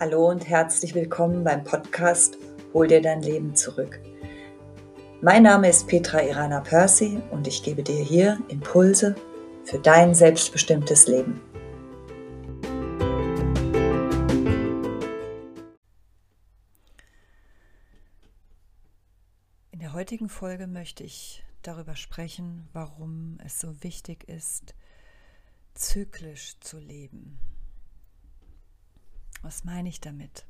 Hallo und herzlich willkommen beim Podcast Hol dir dein Leben zurück. Mein Name ist Petra Irana Percy und ich gebe dir hier Impulse für dein selbstbestimmtes Leben. In der heutigen Folge möchte ich darüber sprechen, warum es so wichtig ist, zyklisch zu leben. Was meine ich damit?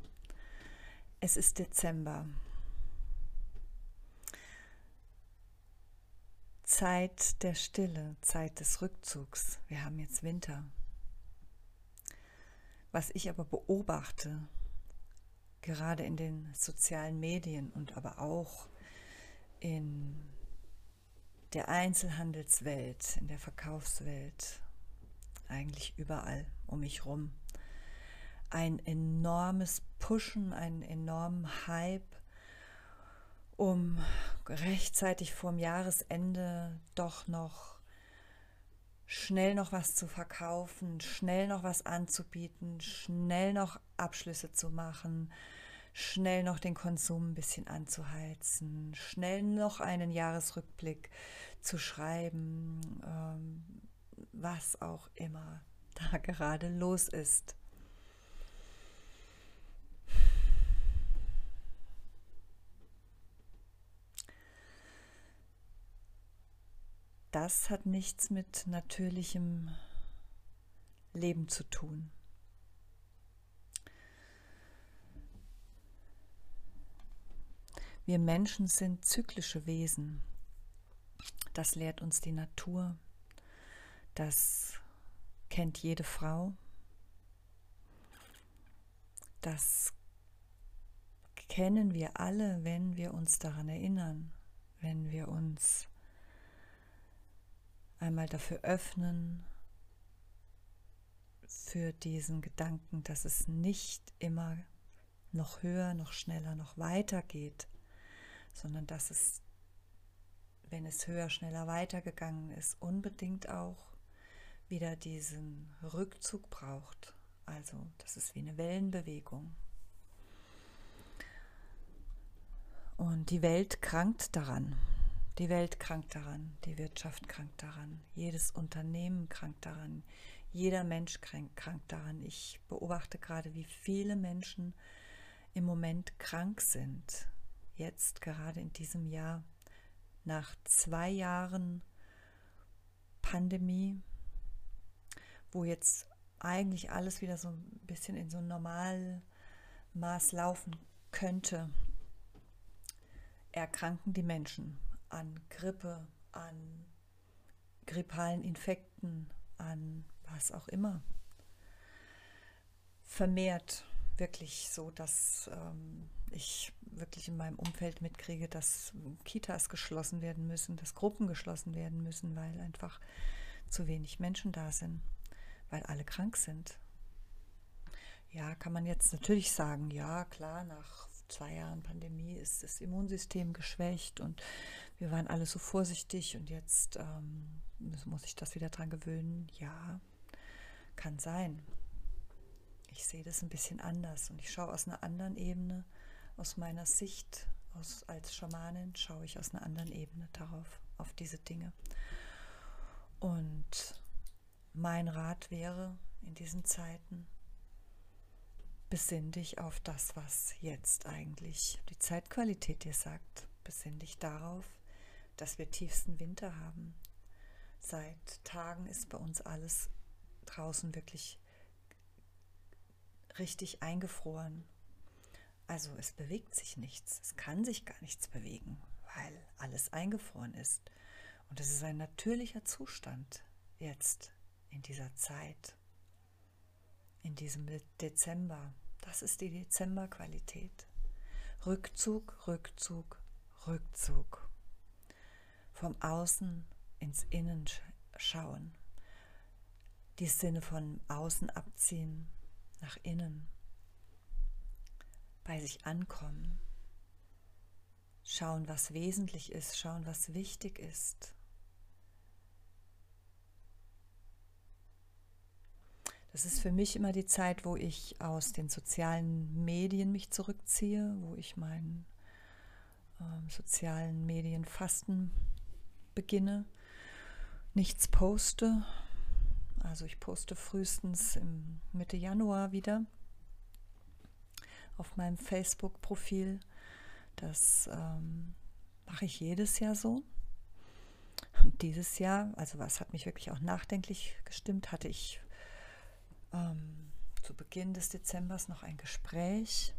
Es ist Dezember. Zeit der Stille, Zeit des Rückzugs. Wir haben jetzt Winter. Was ich aber beobachte, gerade in den sozialen Medien und aber auch in der Einzelhandelswelt, in der Verkaufswelt, eigentlich überall um mich herum, ein enormes Pushen, einen enormen Hype, um rechtzeitig vorm Jahresende doch noch schnell noch was zu verkaufen, schnell noch was anzubieten, schnell noch Abschlüsse zu machen, schnell noch den Konsum ein bisschen anzuheizen, schnell noch einen Jahresrückblick zu schreiben, ähm, was auch immer da gerade los ist. Das hat nichts mit natürlichem Leben zu tun. Wir Menschen sind zyklische Wesen. Das lehrt uns die Natur. Das kennt jede Frau. Das kennen wir alle, wenn wir uns daran erinnern, wenn wir uns einmal dafür öffnen, für diesen Gedanken, dass es nicht immer noch höher, noch schneller, noch weiter geht, sondern dass es, wenn es höher, schneller weitergegangen ist, unbedingt auch wieder diesen Rückzug braucht. Also das ist wie eine Wellenbewegung. Und die Welt krankt daran. Die Welt krankt daran, die Wirtschaft krankt daran, jedes Unternehmen krankt daran, jeder Mensch krankt daran. Ich beobachte gerade, wie viele Menschen im Moment krank sind. Jetzt gerade in diesem Jahr, nach zwei Jahren Pandemie, wo jetzt eigentlich alles wieder so ein bisschen in so ein Normalmaß laufen könnte, erkranken die Menschen an Grippe, an grippalen Infekten, an was auch immer. Vermehrt wirklich so, dass ähm, ich wirklich in meinem Umfeld mitkriege, dass Kitas geschlossen werden müssen, dass Gruppen geschlossen werden müssen, weil einfach zu wenig Menschen da sind, weil alle krank sind. Ja, kann man jetzt natürlich sagen, ja, klar, nach zwei Jahren Pandemie ist das Immunsystem geschwächt und wir waren alle so vorsichtig und jetzt ähm, muss ich das wieder dran gewöhnen. Ja, kann sein. Ich sehe das ein bisschen anders und ich schaue aus einer anderen Ebene, aus meiner Sicht, aus, als Schamanin schaue ich aus einer anderen Ebene darauf, auf diese Dinge. Und mein Rat wäre in diesen Zeiten, besinn dich auf das, was jetzt eigentlich die Zeitqualität dir sagt. Besinn dich darauf, dass wir tiefsten Winter haben. Seit Tagen ist bei uns alles draußen wirklich richtig eingefroren. Also es bewegt sich nichts, es kann sich gar nichts bewegen, weil alles eingefroren ist. Und es ist ein natürlicher Zustand jetzt in dieser Zeit, in diesem Dezember. Das ist die Dezemberqualität. Rückzug, Rückzug, Rückzug vom Außen ins Innen schauen. Die Sinne von außen abziehen, nach innen, bei sich ankommen, schauen, was wesentlich ist, schauen, was wichtig ist. Das ist für mich immer die Zeit, wo ich aus den sozialen Medien mich zurückziehe, wo ich meinen ähm, sozialen Medienfasten beginne, nichts poste. Also ich poste frühestens im Mitte Januar wieder auf meinem Facebook-Profil. Das ähm, mache ich jedes Jahr so. Und dieses Jahr, also was hat mich wirklich auch nachdenklich gestimmt, hatte ich ähm, zu Beginn des Dezembers noch ein Gespräch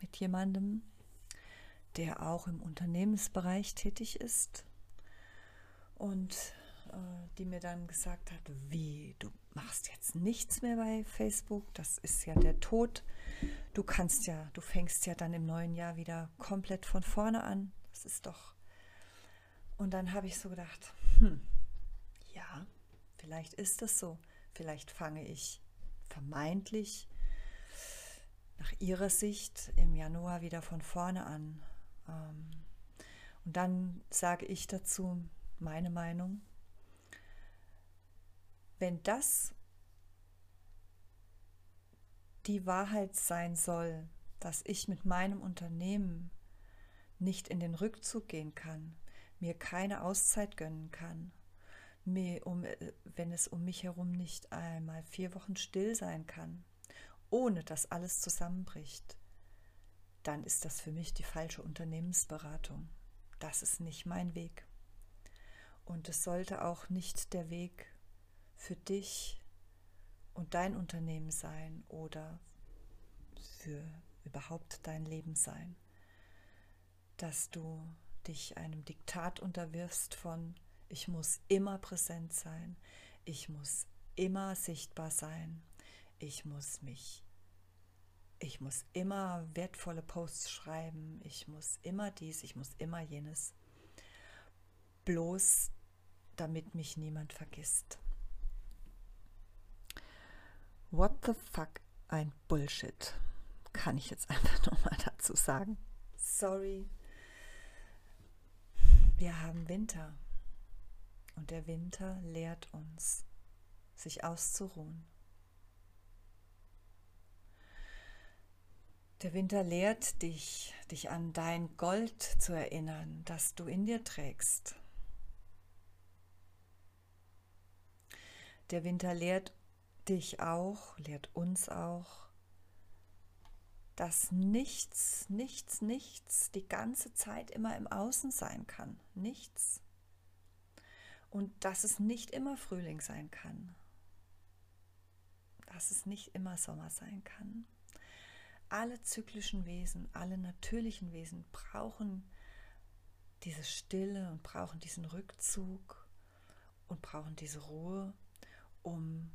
mit jemandem, der auch im Unternehmensbereich tätig ist und äh, die mir dann gesagt hat, wie, du machst jetzt nichts mehr bei Facebook, das ist ja der Tod. Du kannst ja, du fängst ja dann im neuen Jahr wieder komplett von vorne an. Das ist doch. Und dann habe ich so gedacht, hm, ja, vielleicht ist es so. Vielleicht fange ich vermeintlich nach ihrer Sicht im Januar wieder von vorne an. Ähm, und dann sage ich dazu meine Meinung. Wenn das die Wahrheit sein soll, dass ich mit meinem Unternehmen nicht in den Rückzug gehen kann, mir keine Auszeit gönnen kann, mir um, äh, wenn es um mich herum nicht einmal vier Wochen still sein kann, ohne dass alles zusammenbricht, dann ist das für mich die falsche Unternehmensberatung. Das ist nicht mein Weg. Und es sollte auch nicht der Weg für dich und dein Unternehmen sein oder für überhaupt dein Leben sein, dass du dich einem Diktat unterwirfst von ich muss immer präsent sein, ich muss immer sichtbar sein, ich muss mich, ich muss immer wertvolle Posts schreiben, ich muss immer dies, ich muss immer jenes, bloß damit mich niemand vergisst. What the fuck ein Bullshit, kann ich jetzt einfach nochmal dazu sagen. Sorry. Wir haben Winter. Und der Winter lehrt uns, sich auszuruhen. Der Winter lehrt dich, dich an dein Gold zu erinnern, das du in dir trägst. Der Winter lehrt dich auch, lehrt uns auch, dass nichts, nichts, nichts die ganze Zeit immer im Außen sein kann. Nichts und dass es nicht immer Frühling sein kann, dass es nicht immer Sommer sein kann. Alle zyklischen Wesen, alle natürlichen Wesen brauchen diese Stille und brauchen diesen Rückzug und brauchen diese Ruhe, um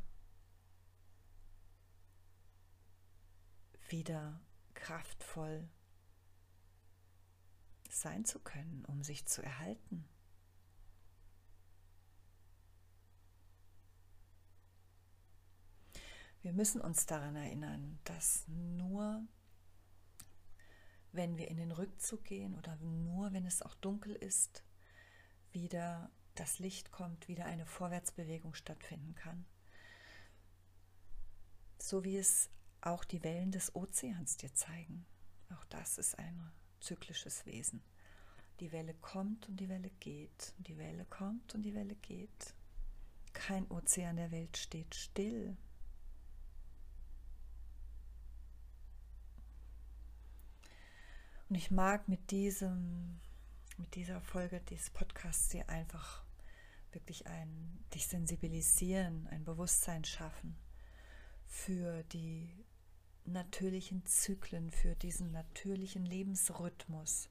wieder kraftvoll sein zu können, um sich zu erhalten. Wir müssen uns daran erinnern, dass nur wenn wir in den Rückzug gehen oder nur wenn es auch dunkel ist, wieder das Licht kommt, wieder eine Vorwärtsbewegung stattfinden kann. So wie es auch die Wellen des Ozeans dir zeigen. Auch das ist ein zyklisches Wesen. Die Welle kommt und die Welle geht. Und die Welle kommt und die Welle geht. Kein Ozean der Welt steht still. Und ich mag mit diesem, mit dieser Folge des Podcasts dir einfach wirklich ein, dich sensibilisieren, ein Bewusstsein schaffen für die natürlichen Zyklen, für diesen natürlichen Lebensrhythmus,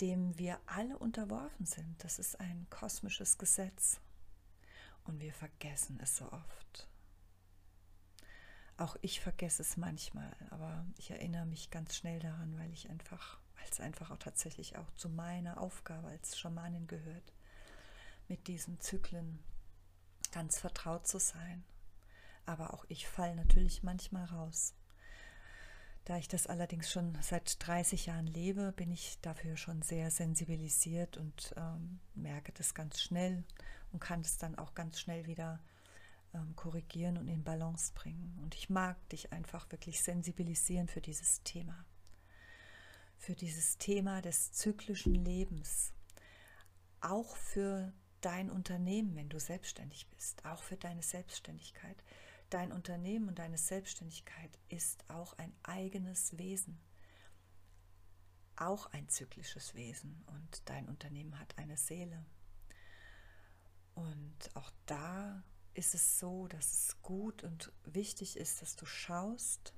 dem wir alle unterworfen sind. Das ist ein kosmisches Gesetz und wir vergessen es so oft. Auch ich vergesse es manchmal, aber ich erinnere mich ganz schnell daran, weil ich einfach, weil es einfach auch tatsächlich auch zu meiner Aufgabe als Schamanin gehört, mit diesen Zyklen ganz vertraut zu sein. Aber auch ich falle natürlich manchmal raus. Da ich das allerdings schon seit 30 Jahren lebe, bin ich dafür schon sehr sensibilisiert und ähm, merke das ganz schnell und kann es dann auch ganz schnell wieder ähm, korrigieren und in Balance bringen. Und ich mag dich einfach wirklich sensibilisieren für dieses Thema. Für dieses Thema des zyklischen Lebens. Auch für dein Unternehmen, wenn du selbstständig bist. Auch für deine Selbstständigkeit. Dein Unternehmen und deine Selbstständigkeit ist auch ein eigenes Wesen. Auch ein zyklisches Wesen. Und dein Unternehmen hat eine Seele. Und auch da ist es so, dass es gut und wichtig ist, dass du schaust,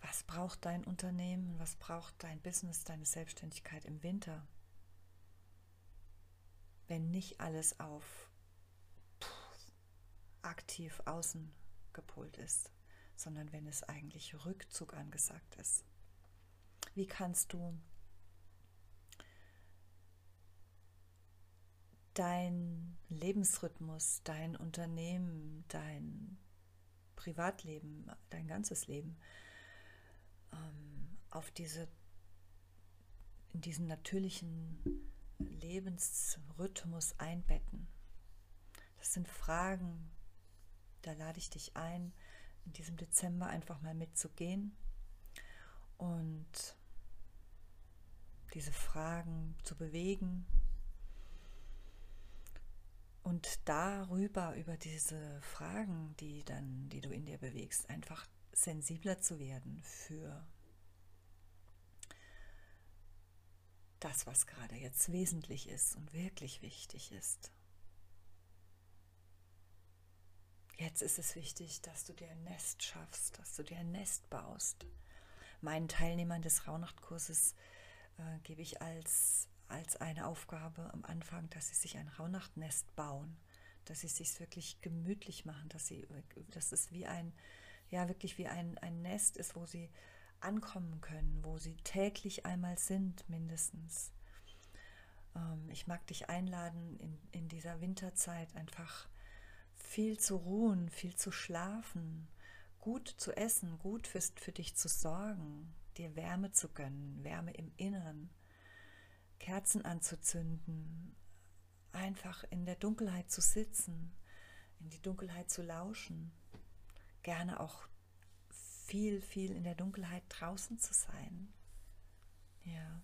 was braucht dein Unternehmen, was braucht dein Business, deine Selbstständigkeit im Winter, wenn nicht alles auf aktiv außen gepolt ist, sondern wenn es eigentlich Rückzug angesagt ist. Wie kannst du dein Lebensrhythmus, dein Unternehmen, dein Privatleben, dein ganzes Leben ähm, auf diese, in diesen natürlichen Lebensrhythmus einbetten. Das sind Fragen, da lade ich dich ein, in diesem Dezember einfach mal mitzugehen und diese Fragen zu bewegen, und darüber, über diese Fragen, die dann, die du in dir bewegst, einfach sensibler zu werden für das, was gerade jetzt wesentlich ist und wirklich wichtig ist. Jetzt ist es wichtig, dass du dir ein Nest schaffst, dass du dir ein Nest baust. Meinen Teilnehmern des Rauhnachtkurses äh, gebe ich als als eine Aufgabe am Anfang, dass sie sich ein Rauhnachtnest bauen, dass sie sich wirklich gemütlich machen, dass sie, dass es wie ein, ja wirklich wie ein, ein Nest ist, wo sie ankommen können, wo sie täglich einmal sind, mindestens. Ähm, ich mag dich einladen, in, in dieser Winterzeit einfach viel zu ruhen, viel zu schlafen, gut zu essen, gut für, für dich zu sorgen, dir Wärme zu gönnen, Wärme im Inneren Kerzen anzuzünden, einfach in der Dunkelheit zu sitzen, in die Dunkelheit zu lauschen, gerne auch viel, viel in der Dunkelheit draußen zu sein. Ja,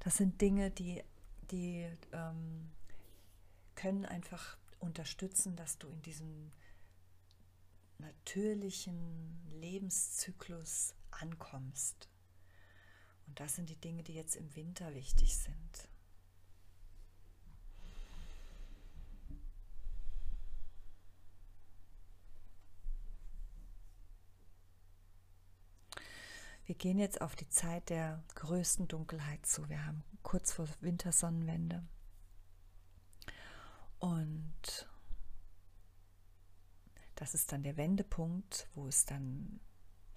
das sind Dinge, die, die ähm, können einfach unterstützen, dass du in diesem natürlichen Lebenszyklus ankommst. Und das sind die Dinge, die jetzt im Winter wichtig sind. Wir gehen jetzt auf die Zeit der größten Dunkelheit zu. Wir haben kurz vor Wintersonnenwende. Und das ist dann der Wendepunkt, wo es dann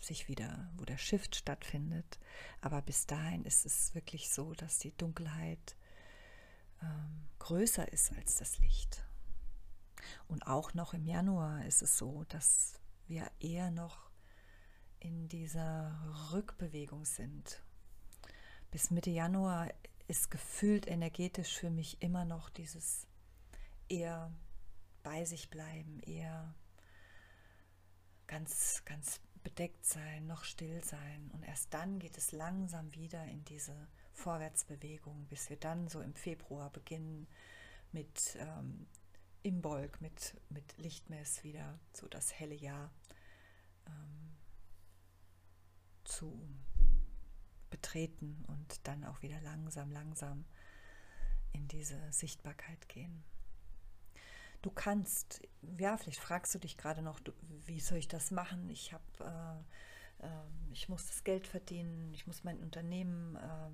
sich wieder, wo der Shift stattfindet. Aber bis dahin ist es wirklich so, dass die Dunkelheit ähm, größer ist als das Licht. Und auch noch im Januar ist es so, dass wir eher noch in dieser Rückbewegung sind. Bis Mitte Januar ist gefühlt energetisch für mich immer noch dieses eher bei sich bleiben, eher ganz, ganz bedeckt sein, noch still sein. Und erst dann geht es langsam wieder in diese Vorwärtsbewegung, bis wir dann so im Februar beginnen mit ähm, Imbolg, mit, mit Lichtmess wieder so das helle Jahr ähm, zu betreten und dann auch wieder langsam, langsam in diese Sichtbarkeit gehen. Du kannst, ja, vielleicht fragst du dich gerade noch, du, wie soll ich das machen? Ich habe, äh, äh, ich muss das Geld verdienen, ich muss mein Unternehmen äh,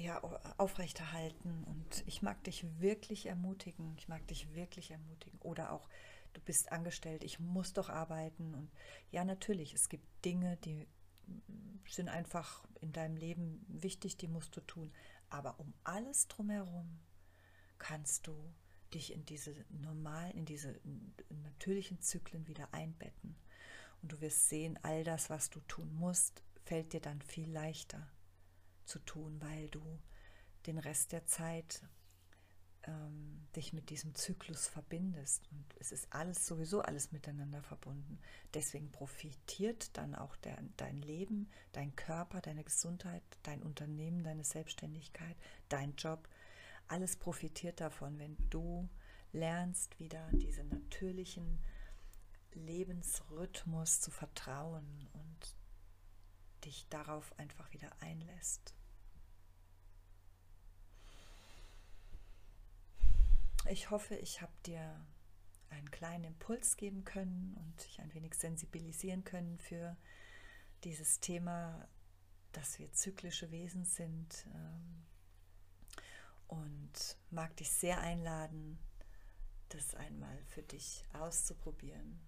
ja, aufrechterhalten und ich mag dich wirklich ermutigen, ich mag dich wirklich ermutigen. Oder auch, du bist angestellt, ich muss doch arbeiten und ja, natürlich, es gibt Dinge, die sind einfach in deinem Leben wichtig, die musst du tun. Aber um alles drumherum kannst du dich in diese normalen, in diese natürlichen Zyklen wieder einbetten. Und du wirst sehen, all das, was du tun musst, fällt dir dann viel leichter zu tun, weil du den Rest der Zeit ähm, dich mit diesem Zyklus verbindest. Und es ist alles sowieso alles miteinander verbunden. Deswegen profitiert dann auch der, dein Leben, dein Körper, deine Gesundheit, dein Unternehmen, deine Selbstständigkeit, dein Job. Alles profitiert davon, wenn du lernst, wieder diesen natürlichen Lebensrhythmus zu vertrauen und dich darauf einfach wieder einlässt. Ich hoffe, ich habe dir einen kleinen Impuls geben können und dich ein wenig sensibilisieren können für dieses Thema, dass wir zyklische Wesen sind. Ähm, und mag dich sehr einladen, das einmal für dich auszuprobieren,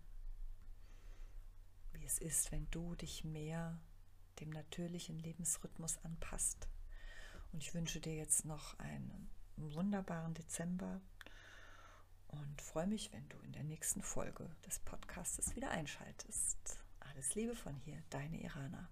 wie es ist, wenn du dich mehr dem natürlichen Lebensrhythmus anpasst. Und ich wünsche dir jetzt noch einen wunderbaren Dezember und freue mich, wenn du in der nächsten Folge des Podcasts wieder einschaltest. Alles Liebe von hier, deine Irana.